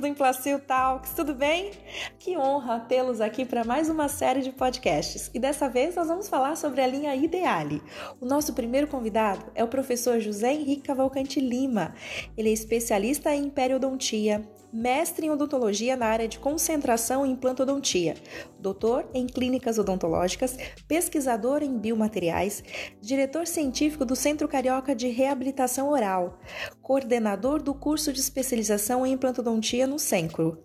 do Implacil Talks, tudo bem? Que honra tê-los aqui para mais uma série de podcasts. E dessa vez nós vamos falar sobre a linha Ideale. O nosso primeiro convidado é o professor José Henrique Cavalcante Lima. Ele é especialista em periodontia, mestre em odontologia na área de concentração em implantodontia, doutor em clínicas odontológicas, pesquisador em biomateriais, diretor científico do Centro Carioca de Reabilitação Oral, coordenador do curso de especialização em implantodontia no Cencro.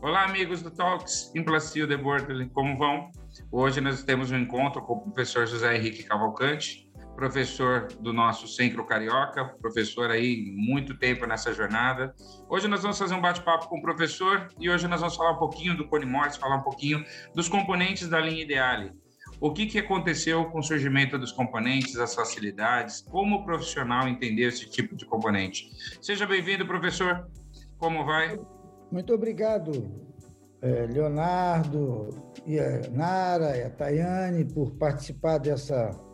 Olá, amigos do Talks Implacio de Bortoli, como vão? Hoje nós temos um encontro com o professor José Henrique Cavalcante, professor do nosso Centro Carioca, professor aí muito tempo nessa jornada. Hoje nós vamos fazer um bate-papo com o professor e hoje nós vamos falar um pouquinho do Cone Morse, falar um pouquinho dos componentes da linha Ideale. O que, que aconteceu com o surgimento dos componentes, as facilidades, como o profissional entender esse tipo de componente. Seja bem-vindo, professor. Como vai? Muito obrigado, eh, Leonardo, e a Nara, e a Tayane, por participar dessa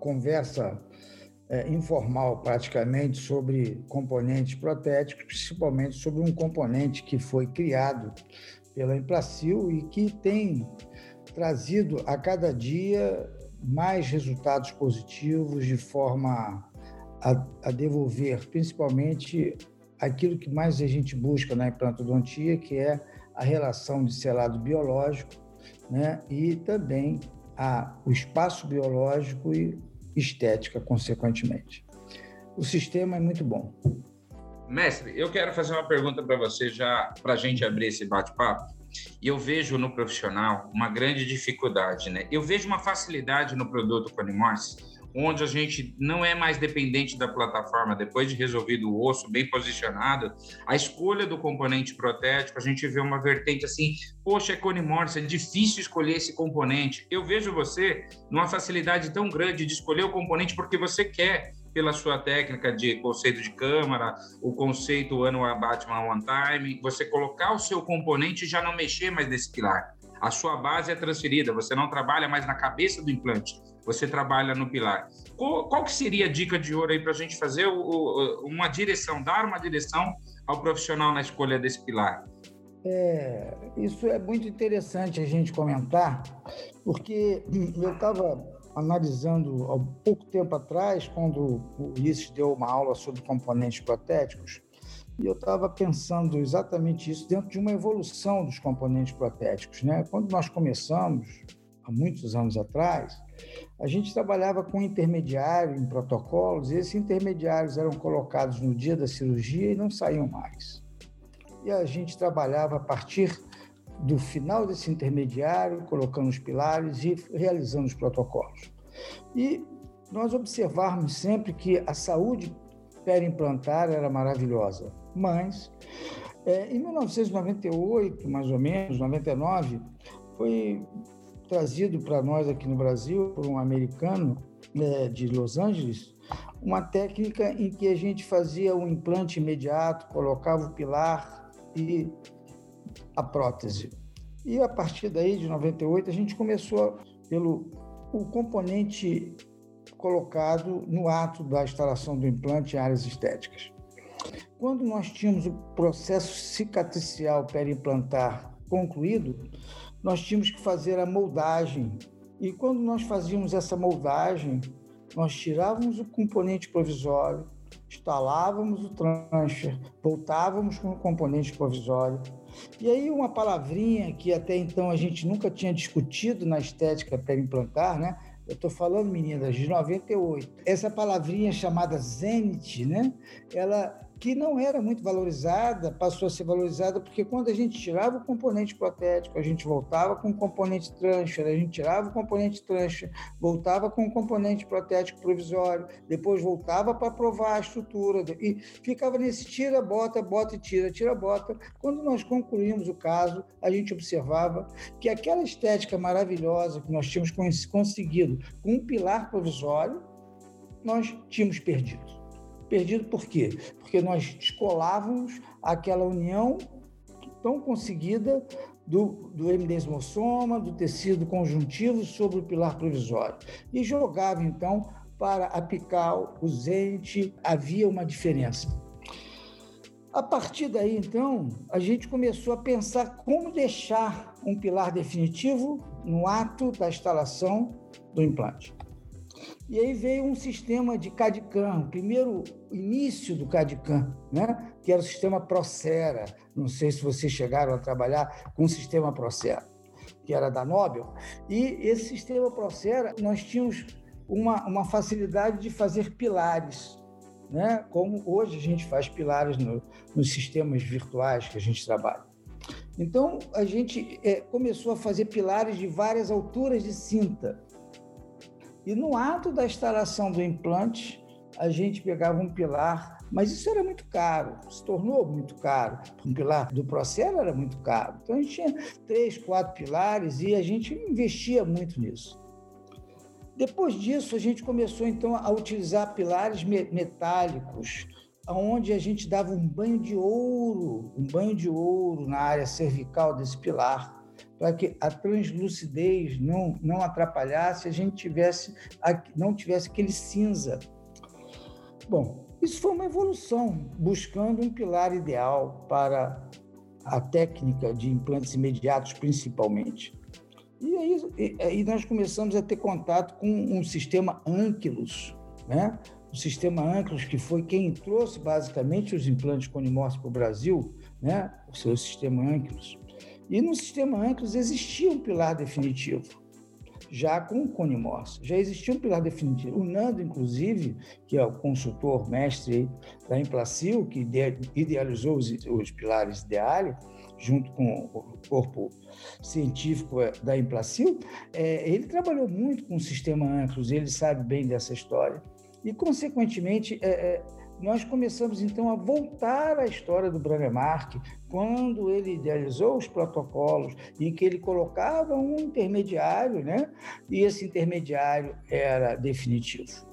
conversa é, informal praticamente sobre componentes protéticos, principalmente sobre um componente que foi criado pela Implacil e que tem trazido a cada dia mais resultados positivos de forma a, a devolver principalmente aquilo que mais a gente busca na implantodontia, que é a relação de selado biológico, né? E também a, o espaço biológico e estética, consequentemente. O sistema é muito bom. Mestre, eu quero fazer uma pergunta para você já para a gente abrir esse bate-papo. E eu vejo no profissional uma grande dificuldade, né? Eu vejo uma facilidade no produto Conimorse, onde a gente não é mais dependente da plataforma, depois de resolvido o osso bem posicionado, a escolha do componente protético, a gente vê uma vertente assim, poxa, é Conimorse, é difícil escolher esse componente. Eu vejo você numa facilidade tão grande de escolher o componente porque você quer, pela sua técnica de conceito de câmara, o conceito ano Batman One Time, você colocar o seu componente e já não mexer mais nesse pilar. A sua base é transferida, você não trabalha mais na cabeça do implante, você trabalha no pilar. Qual, qual que seria a dica de ouro aí para a gente fazer o, o, uma direção, dar uma direção ao profissional na escolha desse pilar? É, isso é muito interessante a gente comentar, porque eu estava analisando há pouco tempo atrás, quando o Ulisses deu uma aula sobre componentes protéticos, e eu estava pensando exatamente isso dentro de uma evolução dos componentes protéticos. Né? Quando nós começamos, há muitos anos atrás, a gente trabalhava com intermediário em protocolos, e esses intermediários eram colocados no dia da cirurgia e não saíam mais. E a gente trabalhava a partir do final desse intermediário, colocando os pilares e realizando os protocolos. E nós observarmos sempre que a saúde perimplantar era maravilhosa, mas é, em 1998, mais ou menos, 99, foi trazido para nós aqui no Brasil por um americano é, de Los Angeles uma técnica em que a gente fazia um implante imediato, colocava o pilar e a prótese. E a partir daí, de 98, a gente começou pelo o componente colocado no ato da instalação do implante em áreas estéticas. Quando nós tínhamos o processo cicatricial perimplantar concluído, nós tínhamos que fazer a moldagem. E quando nós fazíamos essa moldagem, nós tirávamos o componente provisório, instalávamos o transfer, voltávamos com o componente provisório. E aí uma palavrinha que até então a gente nunca tinha discutido na estética perimplantar, né? Eu estou falando, meninas, de 98. Essa palavrinha chamada Zenit, né? Ela que não era muito valorizada, passou a ser valorizada porque quando a gente tirava o componente protético, a gente voltava com o componente transfer, a gente tirava o componente transfer, voltava com o componente protético provisório, depois voltava para provar a estrutura e ficava nesse tira, bota, bota e tira, tira, bota. Quando nós concluímos o caso, a gente observava que aquela estética maravilhosa que nós tínhamos conseguido com um pilar provisório, nós tínhamos perdido. Perdido por quê? Porque nós descolávamos aquela união tão conseguida do, do endesmossoma, do tecido conjuntivo sobre o pilar provisório. E jogava, então, para apical, o zente, havia uma diferença. A partir daí, então, a gente começou a pensar como deixar um pilar definitivo no ato da instalação do implante. E aí veio um sistema de CAD-CAM, o primeiro início do CAD-CAM, né? que era o sistema Procera. Não sei se vocês chegaram a trabalhar com o sistema Procera, que era da Nobel. E esse sistema Procera, nós tínhamos uma, uma facilidade de fazer pilares, né? como hoje a gente faz pilares no, nos sistemas virtuais que a gente trabalha. Então, a gente é, começou a fazer pilares de várias alturas de cinta. E no ato da instalação do implante, a gente pegava um pilar, mas isso era muito caro, se tornou muito caro. Um pilar do processo era muito caro. Então a gente tinha três, quatro pilares e a gente investia muito nisso. Depois disso, a gente começou então a utilizar pilares metálicos, onde a gente dava um banho de ouro, um banho de ouro na área cervical desse pilar para que a translucidez não, não atrapalhasse, a gente tivesse, não tivesse aquele cinza. Bom, isso foi uma evolução, buscando um pilar ideal para a técnica de implantes imediatos, principalmente. E aí, aí nós começamos a ter contato com um sistema Ankylos, né? o sistema Ankylos, que foi quem trouxe basicamente os implantes conimorfos para o Brasil, né? o seu sistema Ankylos. E no sistema Ankylos existia um pilar definitivo, já com o Cone Morse. Já existia um pilar definitivo. O Nando, inclusive, que é o consultor mestre da Implacil, que idealizou os, os pilares Ideale, junto com o corpo científico é, da Implacil, é, ele trabalhou muito com o sistema Ankylos, ele sabe bem dessa história. E, consequentemente, é, é nós começamos então a voltar à história do Branemark, quando ele idealizou os protocolos em que ele colocava um intermediário, né? E esse intermediário era definitivo.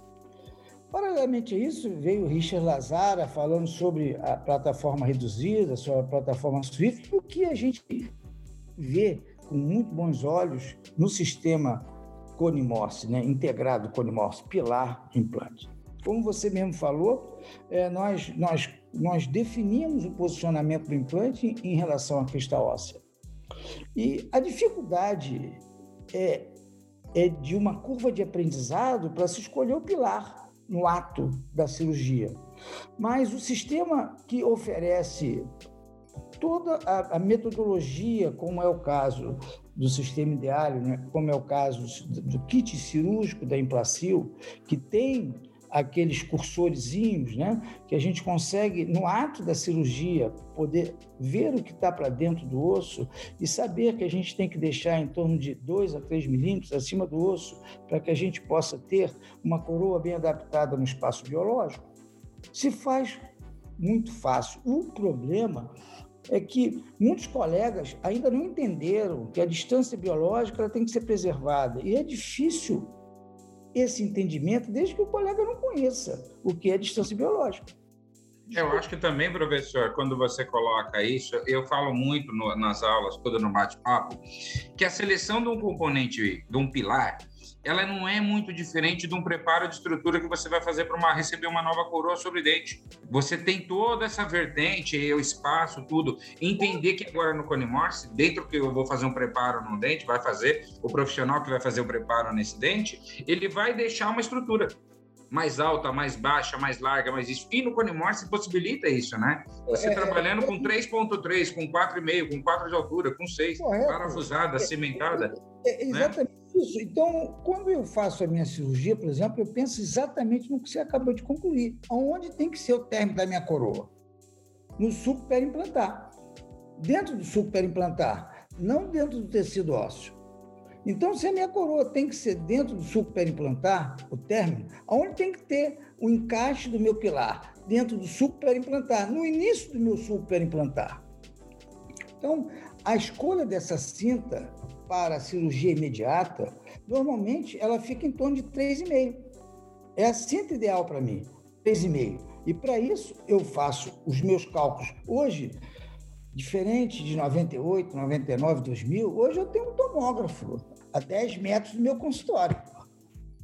Paralelamente a isso, veio Richard Lazara falando sobre a plataforma reduzida, sobre a plataforma Swift, o que a gente vê com muito bons olhos no sistema Conimorse, né? integrado Conimorse, pilar implante. Como você mesmo falou, é, nós, nós, nós definimos o posicionamento do implante em relação à crista óssea. E a dificuldade é, é de uma curva de aprendizado para se escolher o pilar no ato da cirurgia. Mas o sistema que oferece toda a, a, metodologia, como é o caso do sistema ideal, né? como é o caso do kit cirúrgico da Implacil, que tem aqueles cursorzinhos, né, que a gente consegue, no ato da cirurgia, poder ver o que está para dentro do osso e saber que a gente tem que deixar em torno de 2 a 3 milímetros acima do osso para que a gente possa ter uma coroa bem adaptada no espaço biológico, se faz muito fácil. O problema é que muitos colegas ainda não entenderam que a distância biológica tem que ser preservada e é difícil esse entendimento desde que o colega não conheça o que é distância biológica. Eu acho que também, professor, quando você coloca isso, eu falo muito no, nas aulas, toda no bate-papo, que a seleção de um componente, de um pilar, ela não é muito diferente de um preparo de estrutura que você vai fazer para receber uma nova coroa sobre dente. Você tem toda essa vertente, o espaço, tudo. Entender que agora no Cone Morse, dentro que eu vou fazer um preparo no dente, vai fazer, o profissional que vai fazer o preparo nesse dente, ele vai deixar uma estrutura mais alta, mais baixa, mais larga, mais isso. E no Cone Morse possibilita isso, né? Você é, é trabalhando é, com 3.3, com 4,5, com 4 de altura, com 6, parafusada, cimentada. É, é, exatamente. Né? Isso. Então, quando eu faço a minha cirurgia, por exemplo, eu penso exatamente no que você acabou de concluir. Onde tem que ser o término da minha coroa? No suco perimplantar. Dentro do suco perimplantar, não dentro do tecido ósseo. Então, se a minha coroa tem que ser dentro do suco perimplantar, o término, aonde tem que ter o encaixe do meu pilar? Dentro do suco perimplantar, no início do meu suco perimplantar. Então, a escolha dessa cinta para a cirurgia imediata, normalmente ela fica em torno de 3,5. É a cinta ideal para mim, 3,5. E para isso eu faço os meus cálculos. Hoje, diferente de 98, 99, 2000, hoje eu tenho um tomógrafo a 10 metros do meu consultório.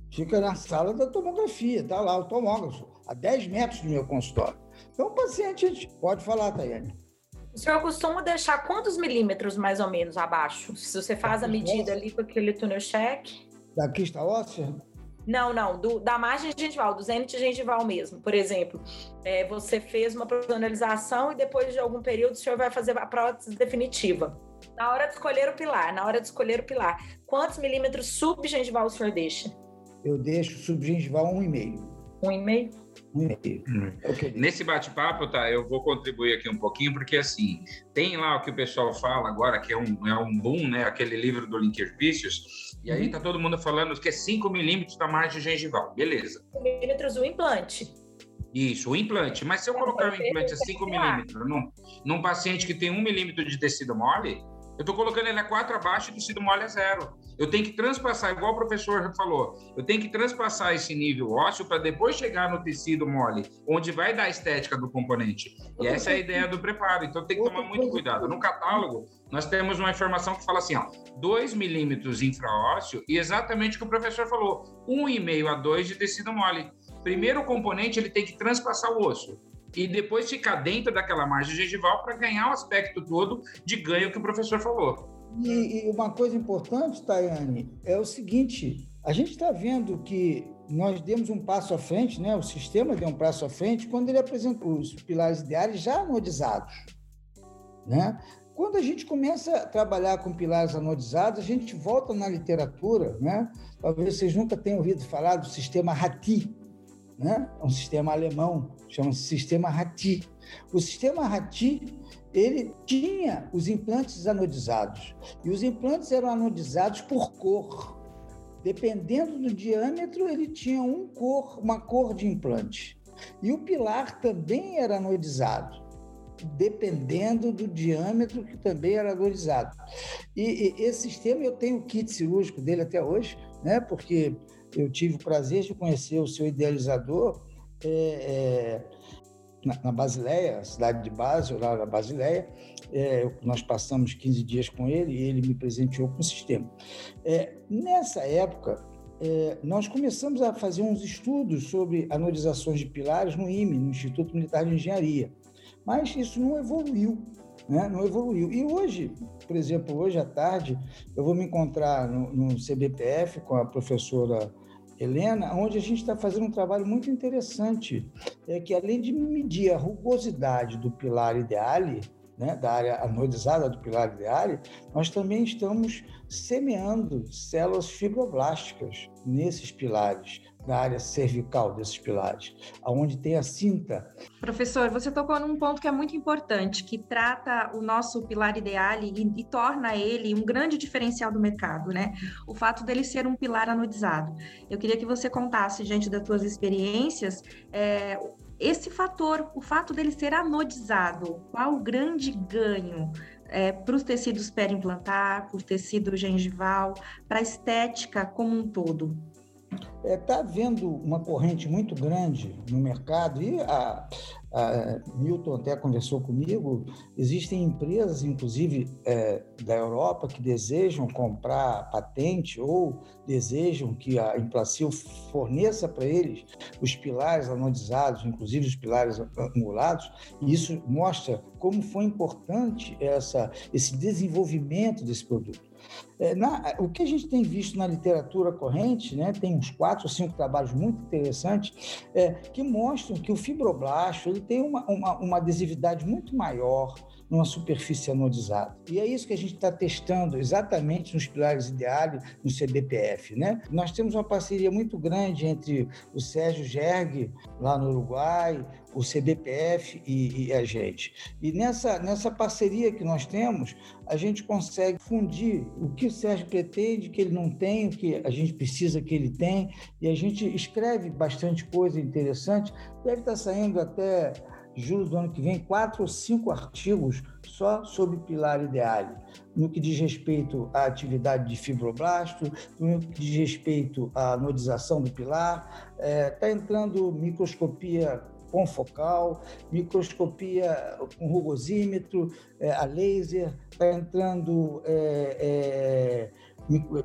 Fica na sala da tomografia, tá lá o tomógrafo. a 10 metros do meu consultório. Então, o paciente, pode falar, Tayane. O senhor costuma deixar quantos milímetros mais ou menos abaixo? Se você faz a medida ali com aquele túnel check? Da quista óssea? Não, não, do, da margem gengival, do zênite gengival mesmo. Por exemplo, é, você fez uma profissionalização e depois de algum período o senhor vai fazer a prótese definitiva. Na hora de escolher o pilar, na hora de escolher o pilar, quantos milímetros subgengival o senhor deixa? Eu deixo subgengival 1,5. 1,5? Hum. Nesse bate-papo, tá, eu vou contribuir aqui um pouquinho, porque assim, tem lá o que o pessoal fala agora, que é um, é um boom, né? Aquele livro do Linker Vícios, e aí uhum. tá todo mundo falando que é 5 milímetros da margem gengival. Beleza. 5 milímetros o implante. Isso, o implante. Mas se eu colocar o implante a 5 milímetros num, num paciente que tem 1 um milímetro de tecido mole, eu estou colocando ele a 4 abaixo e o tecido mole é zero. Eu tenho que transpassar, igual o professor falou, eu tenho que transpassar esse nível ósseo para depois chegar no tecido mole, onde vai dar a estética do componente. E essa é a ideia do preparo. Então tem que tomar muito cuidado. No catálogo, nós temos uma informação que fala assim, ó, 2 milímetros infraósseo e exatamente o que o professor falou, 1,5 a 2 de tecido mole. Primeiro o componente ele tem que transpassar o osso e depois ficar dentro daquela margem gengival para ganhar o aspecto todo de ganho que o professor falou. E, e uma coisa importante, Tayane, é o seguinte: a gente está vendo que nós demos um passo à frente, né? o sistema deu um passo à frente quando ele apresentou os pilares ideais já anodizados. Né? Quando a gente começa a trabalhar com pilares anodizados, a gente volta na literatura, né? talvez vocês nunca tenham ouvido falar do sistema RATI, né? É um sistema alemão, chama-se sistema RATI. O sistema RATI ele tinha os implantes anodizados e os implantes eram anodizados por cor. Dependendo do diâmetro, ele tinha um cor, uma cor de implante. E o pilar também era anodizado, dependendo do diâmetro, que também era anodizado. E, e esse sistema, eu tenho o kit cirúrgico dele até hoje, né? porque eu tive o prazer de conhecer o seu idealizador é, é, na, na, Basileia, cidade de Basel, lá na Basileia. É, nós passamos 15 dias com ele e ele me presenteou com o sistema. É, nessa época, é, nós começamos a fazer uns estudos sobre anodizações de pilares no IME, no Instituto Militar de Engenharia, mas isso não evoluiu. Né? Não evoluiu. E hoje, por exemplo, hoje à tarde, eu vou me encontrar no, no CBPF com a professora Helena, onde a gente está fazendo um trabalho muito interessante, é que além de medir a rugosidade do pilar ideale, né, da área anodizada do pilar ideale, nós também estamos semeando células fibroblásticas nesses pilares, na área cervical desses pilares, aonde tem a cinta. Professor, você tocou num ponto que é muito importante, que trata o nosso pilar ideal e, e, torna ele um grande diferencial do mercado, né? O fato dele ser um pilar anodizado. Eu queria que você contasse, diante das suas experiências, é, esse fator, o fato dele ser anodizado, qual o grande ganho é, para os tecidos perimplantar, para o tecido gengival, para a estética como um todo? Está é, tá havendo uma corrente muito grande no mercado e a, a Milton até conversou comigo. Existem empresas, inclusive é, da Europa, que desejam comprar patente ou desejam que a Implacil forneça para eles os pilares anodizados, inclusive os pilares angulados. E isso mostra como foi importante essa, esse desenvolvimento desse produto. É, na, o que a gente tem visto na literatura corrente, né, tem uns quatro ou cinco trabalhos muito interessantes, é, que mostram que o fibroblasto ele tem uma, uma, uma adesividade muito maior numa superfície anodizada. E é isso que a gente está testando exatamente nos pilares ideais no CBPF. Né? Nós temos uma parceria muito grande entre o Sérgio Gerg, lá no Uruguai, o CBPF e, e, a gente. E nessa, nessa parceria que nós temos, a gente consegue fundir o que o Sérgio pretende, que ele não tem, o que a gente precisa que ele tem, e a gente escreve bastante coisa interessante. Deve estar saindo até julho do ano que vem, quatro ou cinco artigos só sobre pilar ideal, no que diz respeito à atividade de fibroblasto, no que diz respeito à nodização do pilar. Está é, tá entrando microscopia confocal, microscopia com rugosímetro, é, a laser, está entrando é,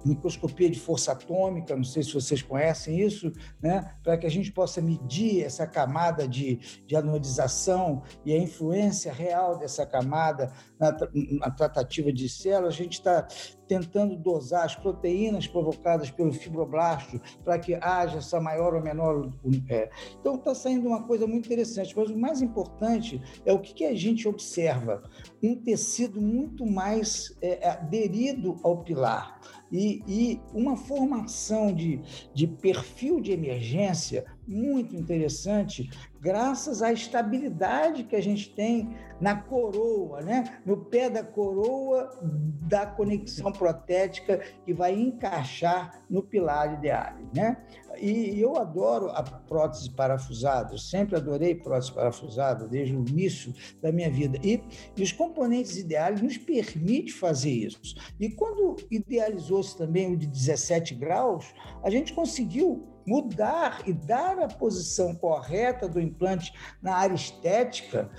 microscopia de força atômica, não sei se vocês conhecem isso, né? para que a gente possa medir essa camada de, de anodização e a influência real dessa camada na, na tratativa de células. A gente está tentando dosar as proteínas provocadas pelo fibroblasto para que haja essa maior ou menor. É. Então, está saindo uma coisa muito interessante, mas o mais importante é o que, que a gente observa: um tecido muito mais é, aderido ao pilar. E, e, uma formação de, de perfil de emergência muito interessante, graças à estabilidade que a gente tem na coroa, né? no pé da coroa da conexão protética que vai encaixar no pilar ideal. Né? E eu adoro a prótese parafusada, eu sempre adorei prótese parafusada desde o início da minha vida. E, e os componentes ideais nos permitem fazer isso. E quando idealizou-se também o de 17 graus, a gente conseguiu mudar e dar a posição correta do implante na área estética,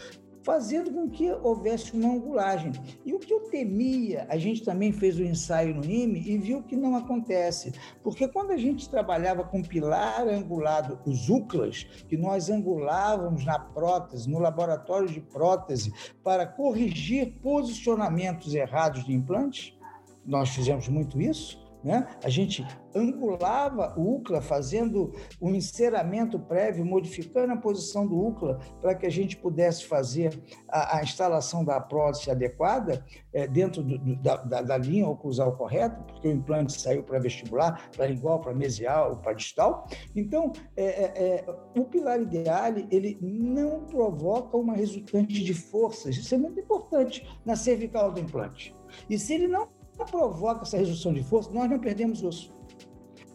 fazendo com que houvesse uma angulagem. E o que eu temia, a gente também fez o um ensaio no IME e viu que não acontece, porque quando a gente trabalhava com pilar angulado, os UCLAs, que nós angulávamos na prótese, no laboratório de prótese, para corrigir posicionamentos errados de implantes, nós fizemos muito isso, né? A gente angulava o UCLA, fazendo um enceramento prévio, modificando a posição do UCLA para que a gente pudesse fazer a, a instalação da prótese adequada é, dentro do, do, da, da, linha oclusal correta, porque o implante saiu para vestibular, para lingual, para mesial, para distal. Então, é, é, é, o pilar ideal ele não provoca uma resultante de forças. Isso é muito importante na cervical do implante. E se ele não provoca essa redução de força, nós não perdemos osso.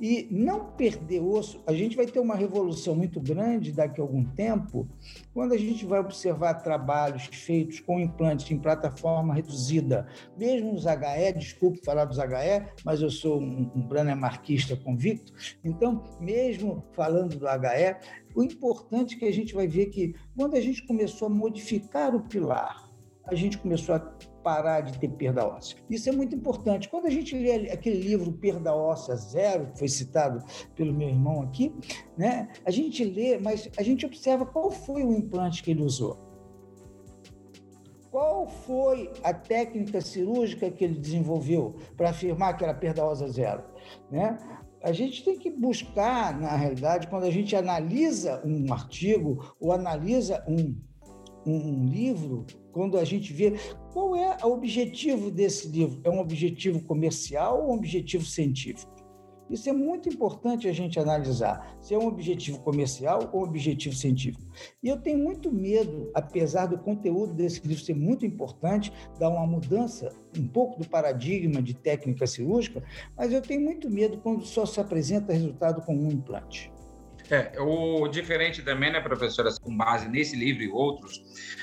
E não perder osso, a gente vai ter uma revolução muito grande daqui a algum tempo, quando a gente vai observar trabalhos feitos com implantes em plataforma reduzida, mesmo os HE, desculpe falar dos HE, mas eu sou um, um marquista convicto, então, mesmo falando do HE, o importante é que a gente vai ver que quando a gente começou a modificar o pilar, a gente começou a parar de ter perda óssea. Isso é muito importante. Quando a gente lê aquele livro Perda Óssea Zero, que foi citado pelo meu irmão aqui, né, a gente lê, mas a gente observa qual foi o implante que ele usou. Qual foi a técnica cirúrgica que ele desenvolveu para afirmar que era perda óssea zero? Né? a gente tem que buscar, na realidade, quando a gente analisa um artigo ou analisa um, um livro, quando a gente vê qual é o objetivo desse livro, é um objetivo comercial ou um objetivo científico? Isso é muito importante a gente analisar, se é um objetivo comercial ou um objetivo científico. E eu tenho muito medo, apesar do conteúdo desse livro ser muito importante, dar uma mudança um pouco do paradigma de técnica cirúrgica, mas eu tenho muito medo quando só se apresenta resultado com um implante. É, o diferente também, né, professora, com base nesse livro e outros,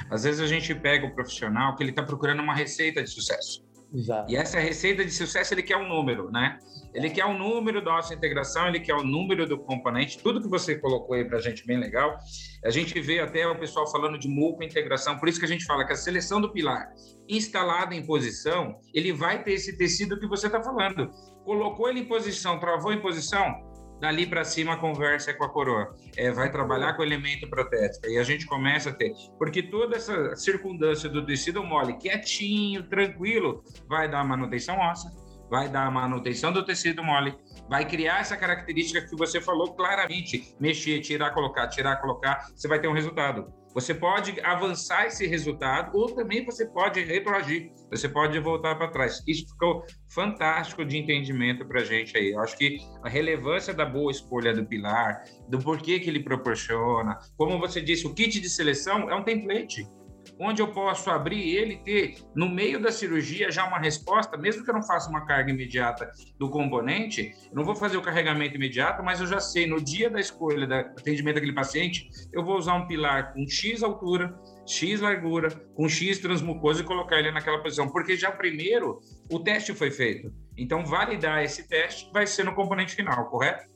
às vezes a gente pega o profissional que ele está procurando uma receita de sucesso. Exato. E essa receita de sucesso ele quer um número, né? Ele quer o um número da nossa integração, ele quer o um número do componente, tudo que você colocou aí para a gente bem legal. A gente vê até o pessoal falando de múltipla integração, por isso que a gente fala que a seleção do pilar instalada em posição, ele vai ter esse tecido que você está falando. Colocou ele em posição, travou em posição, dali para cima a conversa é com a coroa. É, vai trabalhar com o elemento protético. E a gente começa a ter. Porque toda essa circundância do tecido mole, quietinho, tranquilo, vai dar manutenção óssea, vai dar manutenção do tecido mole, vai criar essa característica que você falou claramente: mexer, tirar, colocar, tirar, colocar, você vai ter um resultado. Você pode avançar esse resultado ou também você pode retroagir, você pode voltar para trás. Isso ficou fantástico de entendimento para a gente aí. Eu acho que a relevância da boa escolha do pilar, do porquê que ele proporciona, como você disse, o kit de seleção é um template onde eu posso abrir ele e ter, no meio da cirurgia, já uma resposta, mesmo que eu não faça uma carga imediata do componente, eu não vou fazer o carregamento imediato, mas eu já sei, no dia da escolha do atendimento daquele paciente, eu vou usar um pilar com X altura, X largura, com X transmucosa e colocar ele naquela posição, porque já primeiro o teste foi feito. Então, validar esse teste vai ser no componente final, correto?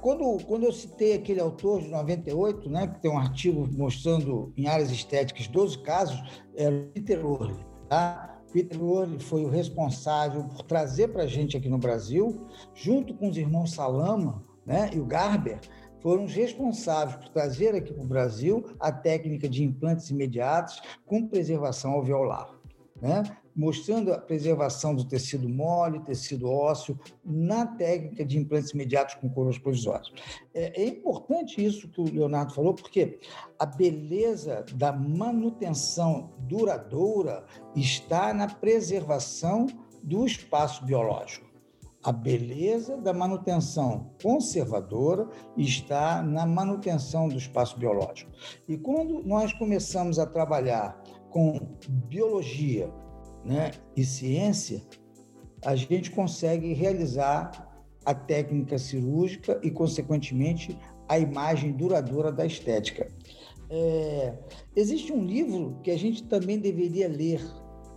Quando, quando eu citei aquele autor de 98, né, que tem um artigo mostrando em áreas estéticas 12 casos, era o Peter Orley, tá? Peter Lorre foi o responsável por trazer para a gente aqui no Brasil, junto com os irmãos Salama né, e o Garber, foram os responsáveis por trazer aqui para o Brasil a técnica de implantes imediatos com preservação alveolar. Né? Mostrando a preservação do tecido mole, tecido ósseo, na técnica de implantes imediatos com coroas provisórias. É, é, importante isso que o Leonardo falou, porque a beleza da manutenção duradoura está na preservação do espaço biológico. A beleza da manutenção conservadora está na manutenção do espaço biológico. E quando nós começamos a trabalhar com biologia, né, e ciência, a gente consegue realizar a técnica cirúrgica e, consequentemente, a imagem duradoura da estética. É, existe um livro que a gente também deveria ler,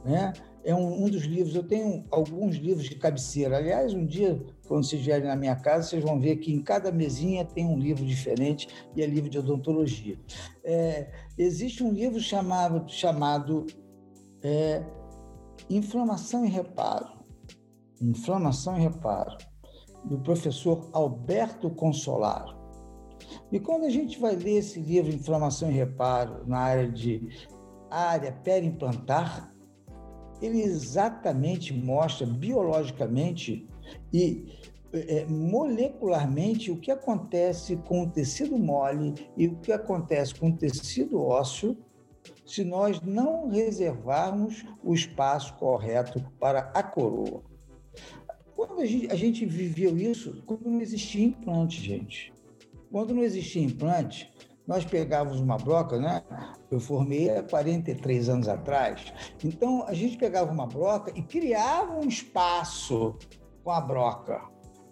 né? É um, um, dos livros, eu tenho alguns livros de cabeceira. Aliás, um dia, quando vocês vierem na minha casa, vocês vão ver que em cada mesinha tem um livro diferente e é livro de odontologia. É, existe um livro chamado, chamado é, Inflamação e Reparo. Inflamação e Reparo, do professor Alberto Consolaro. E quando a gente vai ler esse livro Inflamação e Reparo na área de área perimplantar, ele exatamente mostra biologicamente e é, molecularmente o que acontece com o tecido mole e o que acontece com o tecido ósseo se nós não reservarmos o espaço correto para a coroa. Quando a gente, a gente viveu isso, quando não existia implante, gente. Quando não existia implante, nós pegávamos uma broca, né? Eu formei há 43 anos atrás. Então, a gente pegava uma broca e criava um espaço com a broca.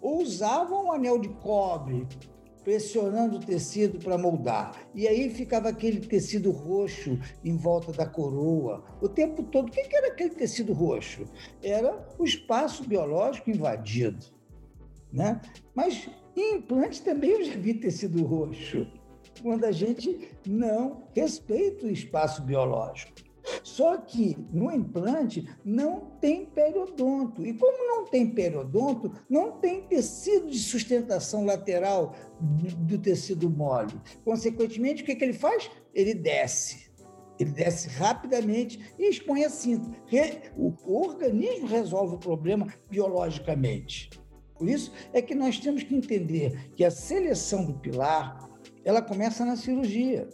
Ou usava um anel de cobre pressionando o tecido para moldar. E aí ficava aquele tecido roxo em volta da coroa o tempo todo. O que era aquele tecido roxo? Era o espaço biológico invadido. Né? Mas em implante também eu já vi tecido roxo, quando a gente não respeita o espaço biológico. Só que no implante não tem periodonto. E como não tem periodonto, não tem tecido de sustentação lateral do tecido mole. Consequentemente, o que, que ele faz? Ele desce. Ele desce rapidamente e expõe a cinta. O organismo resolve o problema biologicamente. Por isso é que nós temos que entender que a seleção do pilar ela começa na cirurgia.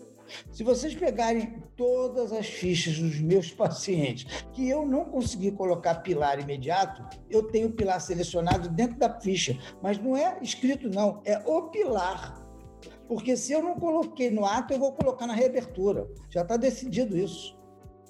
Se vocês pegarem todas as fichas dos meus pacientes que eu não consegui colocar pilar imediato, eu tenho pilar selecionado dentro da ficha, mas não é escrito não, é o pilar. Porque se eu não coloquei no ato, eu vou colocar na reabertura. Já está decidido isso.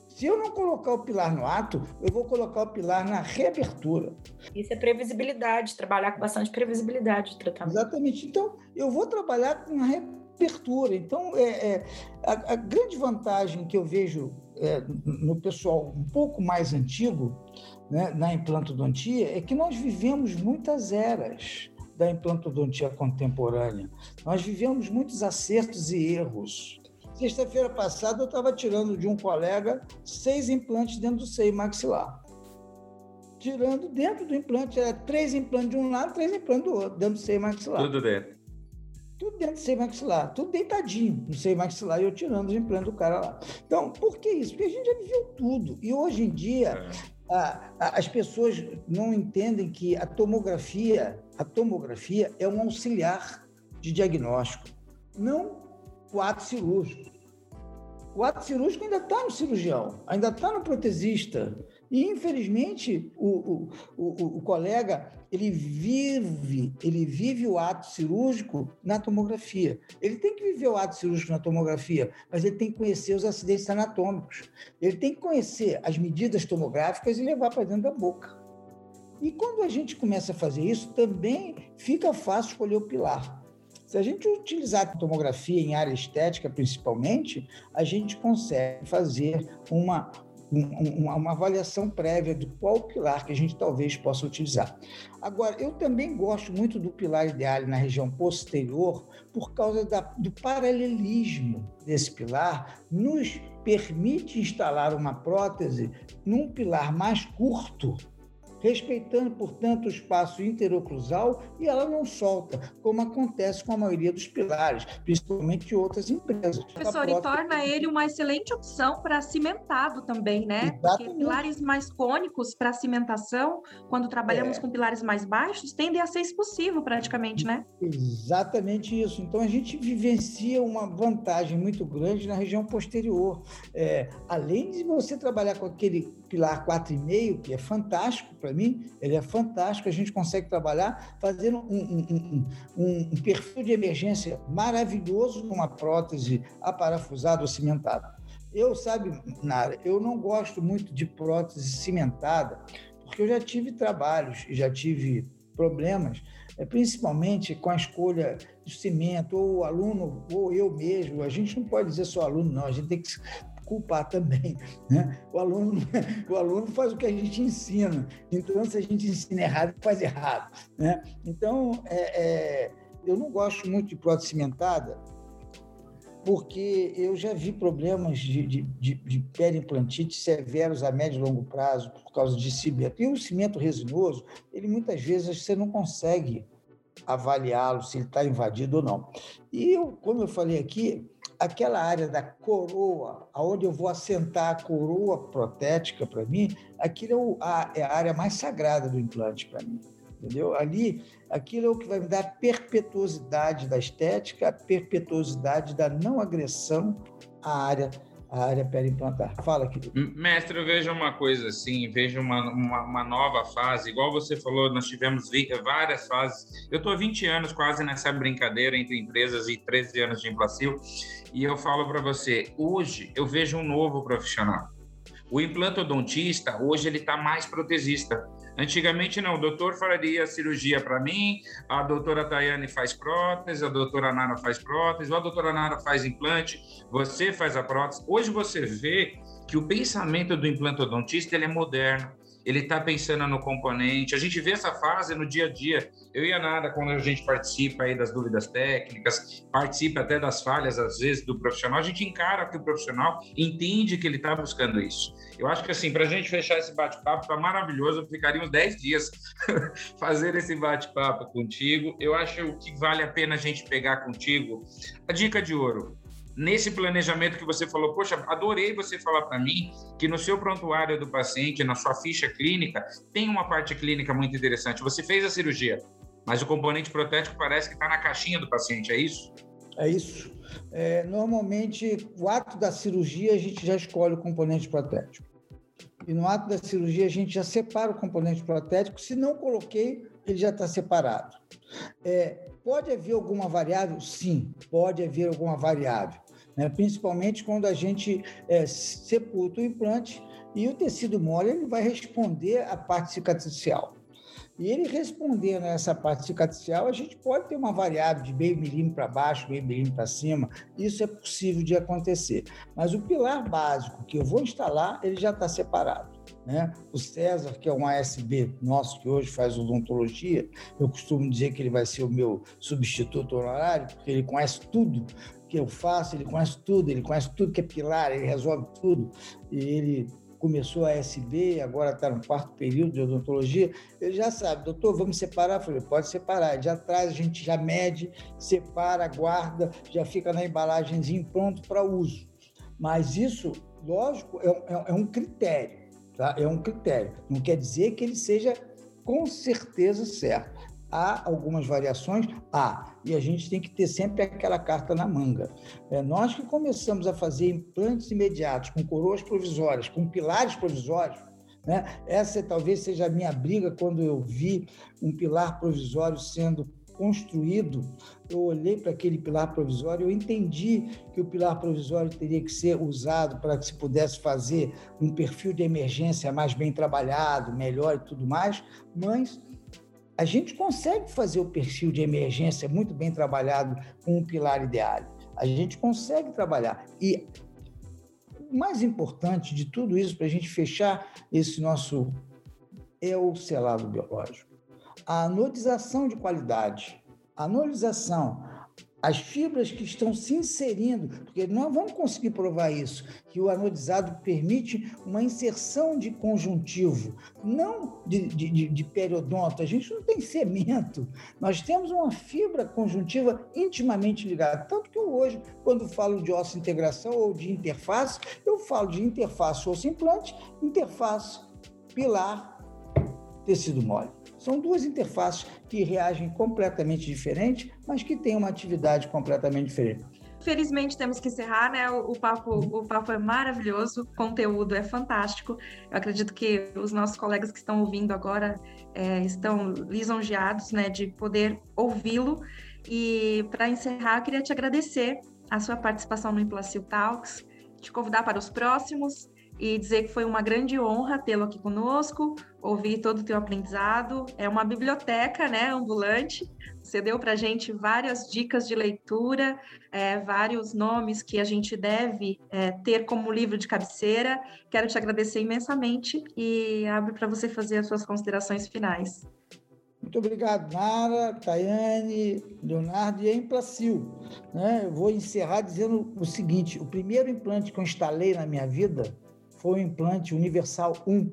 Se eu não colocar o pilar no ato, eu vou colocar o pilar na reabertura. Isso é previsibilidade, trabalhar com bastante previsibilidade de tratamento. Exatamente. Então, eu vou trabalhar com a reabertura abertura. Então, é, é a, a, grande vantagem que eu vejo é, no pessoal um pouco mais antigo, né, na implantodontia, é que nós vivemos muitas eras da implantodontia contemporânea. Nós vivemos muitos acertos e erros. Sexta-feira passada, eu estava tirando de um colega seis implantes dentro do seio maxilar. Tirando dentro do implante, era três implantes de um lado, três implantes do outro, dentro do seio maxilar. Tudo dentro. Tudo dentro do seio maxilar, tudo deitadinho no seio maxilar e eu tirando os implantes do cara lá. Então, por que isso? Porque a gente já viveu tudo. E hoje em dia, é. a, a, as pessoas não entendem que a tomografia, a tomografia é um auxiliar de diagnóstico, não o ato cirúrgico. O ato cirúrgico ainda está no cirurgião, ainda está no protesista, e, infelizmente, o, o, o, o, colega ele vive, ele vive o ato cirúrgico na tomografia. Ele tem que viver o ato cirúrgico na tomografia, mas ele tem que conhecer os acidentes anatômicos. Ele tem que conhecer as medidas tomográficas e levar para dentro da boca. E quando a gente começa a fazer isso, também fica fácil escolher o pilar. Se a gente utilizar a tomografia em área estética, principalmente, a gente consegue fazer uma, uma, uma avaliação prévia de qual pilar que a gente talvez possa utilizar. Agora, eu também gosto muito do pilar ideal na região posterior por causa da, do paralelismo desse pilar nos permite instalar uma prótese num pilar mais curto respeitando, portanto, o espaço interoclusal e ela não solta, como acontece com a maioria dos pilares, principalmente de outras empresas. Professor, e torna ele uma excelente opção para cimentado também, né? Exatamente. Porque pilares mais cônicos para cimentação, quando trabalhamos é. com pilares mais baixos, tendem a ser expulsivo praticamente, né? Exatamente isso. Então a gente vivencia uma vantagem muito grande na região posterior. É, além de você trabalhar com aquele pilar 4,5, que é fantástico para mim, ele é fantástico, a gente consegue trabalhar fazendo um, um, um, um perfil de emergência maravilhoso numa prótese aparafusada ou cimentada. Eu, sabe, Nara, eu não gosto muito de prótese cimentada, porque eu já tive trabalhos e já tive problemas, é, principalmente com a escolha do cimento, ou o aluno, ou eu mesmo. A gente não pode dizer só aluno, não, a gente tem que culpar também. Né? O, aluno, o aluno faz o que a gente ensina. Então, se a gente ensina errado, faz errado. Né? Então, é, é, eu não gosto muito de prótese cimentada, porque eu já vi problemas de, de, de, de severos a médio e longo prazo por causa de cimento. E o cimento resinoso, ele muitas vezes você não consegue avaliá-lo se ele está invadido ou não. E eu, como eu falei aqui, aquela área da coroa, aonde eu vou assentar a coroa protética para mim, aquilo é, é, a, área mais sagrada do implante para mim. Entendeu? Ali, aquilo é o que vai me dar a perpetuosidade da estética, a perpetuosidade da não agressão à área a área perimplantar. Fala, querido. Mestre, eu vejo uma coisa assim, vejo uma, uma, uma nova fase. Igual você falou, nós tivemos várias fases. Eu estou há 20 anos quase nessa brincadeira entre empresas e 13 anos de Implacil. E eu falo para você, hoje eu vejo um novo profissional. O implantodontista, hoje, ele está mais protesista. Antigamente não, o doutor faria cirurgia para mim, a doutora Tayane faz prótese, a doutora Nara faz prótese, a doutora Nara faz implante, você faz a prótese. Hoje você vê que o pensamento do implantodontista ele é moderno ele está pensando no componente. A gente vê essa fase no dia a dia. Eu e a Nada, quando a gente participa aí das dúvidas técnicas, participa até das falhas, às vezes, do profissional, a gente encara que o profissional entende que ele está buscando isso. Eu acho que, assim, para a gente fechar esse bate-papo, está maravilhoso. Eu ficaria uns 10 dias fazer esse bate-papo contigo. Eu acho que vale a pena a gente pegar contigo a dica de ouro nesse planejamento que você falou, poxa, adorei você falar para mim que no seu prontuário do paciente, na sua ficha clínica, tem uma parte clínica muito interessante. Você fez a cirurgia, mas o componente protético parece que está na caixinha do paciente, é isso? É isso. É, normalmente, o ato da cirurgia, a gente já escolhe o componente protético. E no ato da cirurgia, a gente já separa o componente protético. Se não coloquei, ele já está separado. É, pode haver alguma variável? Sim, pode haver alguma variável né? principalmente quando a gente é, sepulta o implante e o tecido mole ele vai responder à parte cicatricial. E ele respondendo a essa parte cicatricial, a gente pode ter uma variável de meio milímetro para baixo, meio milímetro para cima, isso é possível de acontecer. Mas o pilar básico que eu vou instalar, ele já está separado. Né? O César, que é um ASB nosso que hoje faz odontologia, eu costumo dizer que ele vai ser o meu substituto honorário, porque ele conhece tudo que eu faço, ele conhece tudo, ele conhece tudo que é pilar, ele resolve tudo. E ele começou a SB, agora está no quarto período de odontologia, ele já sabe, doutor, vamos separar? Eu falei, pode separar. Já traz, a gente já mede, separa, guarda, já fica na embalagenzinho pronto para uso. Mas isso, lógico, é, é, é um critério, tá? É um critério. Não quer dizer que ele seja com certeza certo. Há algumas variações? Há. E a gente tem que ter sempre aquela carta na manga. É, nós que começamos a fazer implantes imediatos, com coroas provisórias, com pilares provisórios, né? essa talvez seja a minha briga quando eu vi um pilar provisório sendo construído, eu olhei para aquele pilar provisório, eu entendi que o pilar provisório teria que ser usado para que se pudesse fazer um perfil de emergência mais bem trabalhado, melhor e tudo mais, mas a gente consegue fazer o perfil de emergência muito bem trabalhado com um pilar ideal. A gente consegue trabalhar. E o mais importante de tudo isso, para a gente fechar esse nosso, é o selado biológico. A anodização de qualidade. A anodização, as fibras que estão se inserindo, porque nós vamos conseguir provar isso, que o anodizado permite uma inserção de conjuntivo, não de, de, de, periodonto. A gente não tem cemento, nós temos uma fibra conjuntiva intimamente ligada. Tanto que hoje, quando falo de osso integração ou de interface, eu falo de interface osso implante, interface pilar tecido mole. São duas interfaces que reagem completamente diferentes, mas que têm uma atividade completamente diferente. Felizmente temos que encerrar, né? O, o, papo, o papo é maravilhoso, o conteúdo é fantástico. Eu acredito que os nossos colegas que estão ouvindo agora é, estão lisonjeados, né, de poder ouvi-lo. E para encerrar, queria te agradecer a sua participação no Implacil Talks, te convidar para os próximos e dizer que foi uma grande honra tê-lo aqui conosco, ouvir todo o teu aprendizado. É uma biblioteca, né, ambulante. Você deu para a gente várias dicas de leitura, é, vários nomes que a gente deve é, ter como livro de cabeceira. Quero te agradecer imensamente e abro para você fazer as suas considerações finais. Muito obrigado, Nara, Tayane, Leonardo e a Implacil. Né? Eu vou encerrar dizendo o seguinte: o primeiro implante que eu instalei na minha vida foi o implante Universal 1.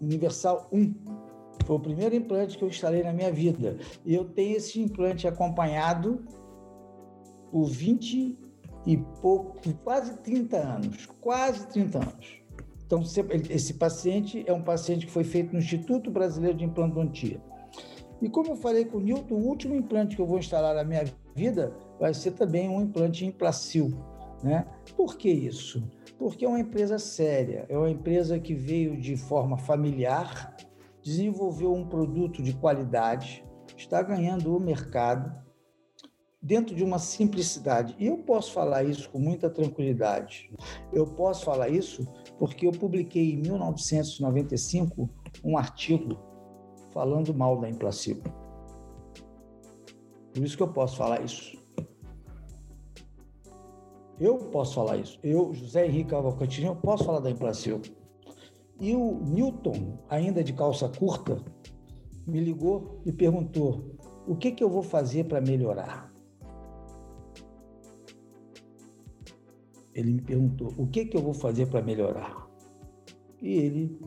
Universal 1. Foi o primeiro implante que eu instalei na minha vida. E eu tenho esse implante acompanhado por 20 e pouco, quase 30 anos. Quase 30 anos. Então, esse paciente é um paciente que foi feito no Instituto Brasileiro de Implantodontia. E como eu falei com o Nilton, o último implante que eu vou instalar na minha vida vai ser também um implante em Placil. Né? Por que isso? Porque é uma empresa séria, é uma empresa que veio de forma familiar, desenvolveu um produto de qualidade, está ganhando o mercado dentro de uma simplicidade. E eu posso falar isso com muita tranquilidade. Eu posso falar isso porque eu publiquei em 1995 um artigo falando mal da Implacil. Por isso que eu posso falar isso. Eu posso falar isso. Eu, José Henrique Cavalcantinho, eu posso falar da Implacil. E o Newton, ainda de calça curta, me ligou e perguntou: o que, que eu vou fazer para melhorar? Ele me perguntou: o que, que eu vou fazer para melhorar? E ele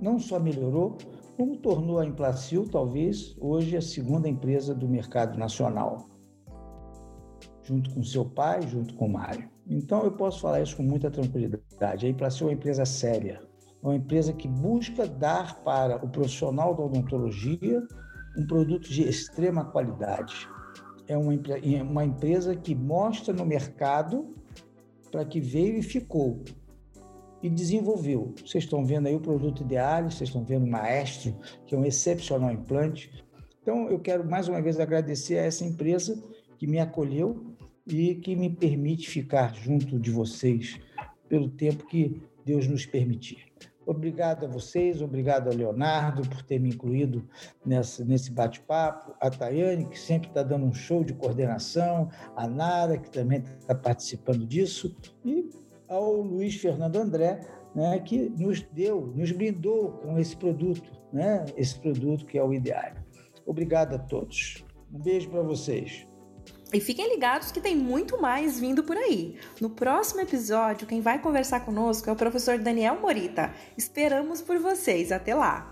não só melhorou, como tornou a Implacil, talvez, hoje a segunda empresa do mercado nacional junto com seu pai, junto com o Mário. Então eu posso falar isso com muita tranquilidade. A Implacil é uma empresa séria, é uma empresa que busca dar para o profissional da odontologia um produto de extrema qualidade. É uma, é uma empresa que mostra no mercado para que veio e ficou e desenvolveu. Vocês estão vendo aí o produto Idealis, vocês estão vendo o Maestro, que é um excepcional implante. Então, eu quero mais uma vez agradecer a essa empresa que me acolheu e que me permite ficar junto de vocês pelo tempo que Deus nos permitir. Obrigado a vocês, obrigado a Leonardo por ter me incluído nessa, nesse bate-papo, a Tayane, que sempre está dando um show de coordenação, a Nara, que também está participando disso, e ao Luiz Fernando André, né, que nos deu, nos brindou com esse produto, né, esse produto que é o Ideário. Obrigado a todos. Um beijo para vocês. E fiquem ligados que tem muito mais vindo por aí. No próximo episódio, quem vai conversar conosco é o professor Daniel Morita. Esperamos por vocês. Até lá!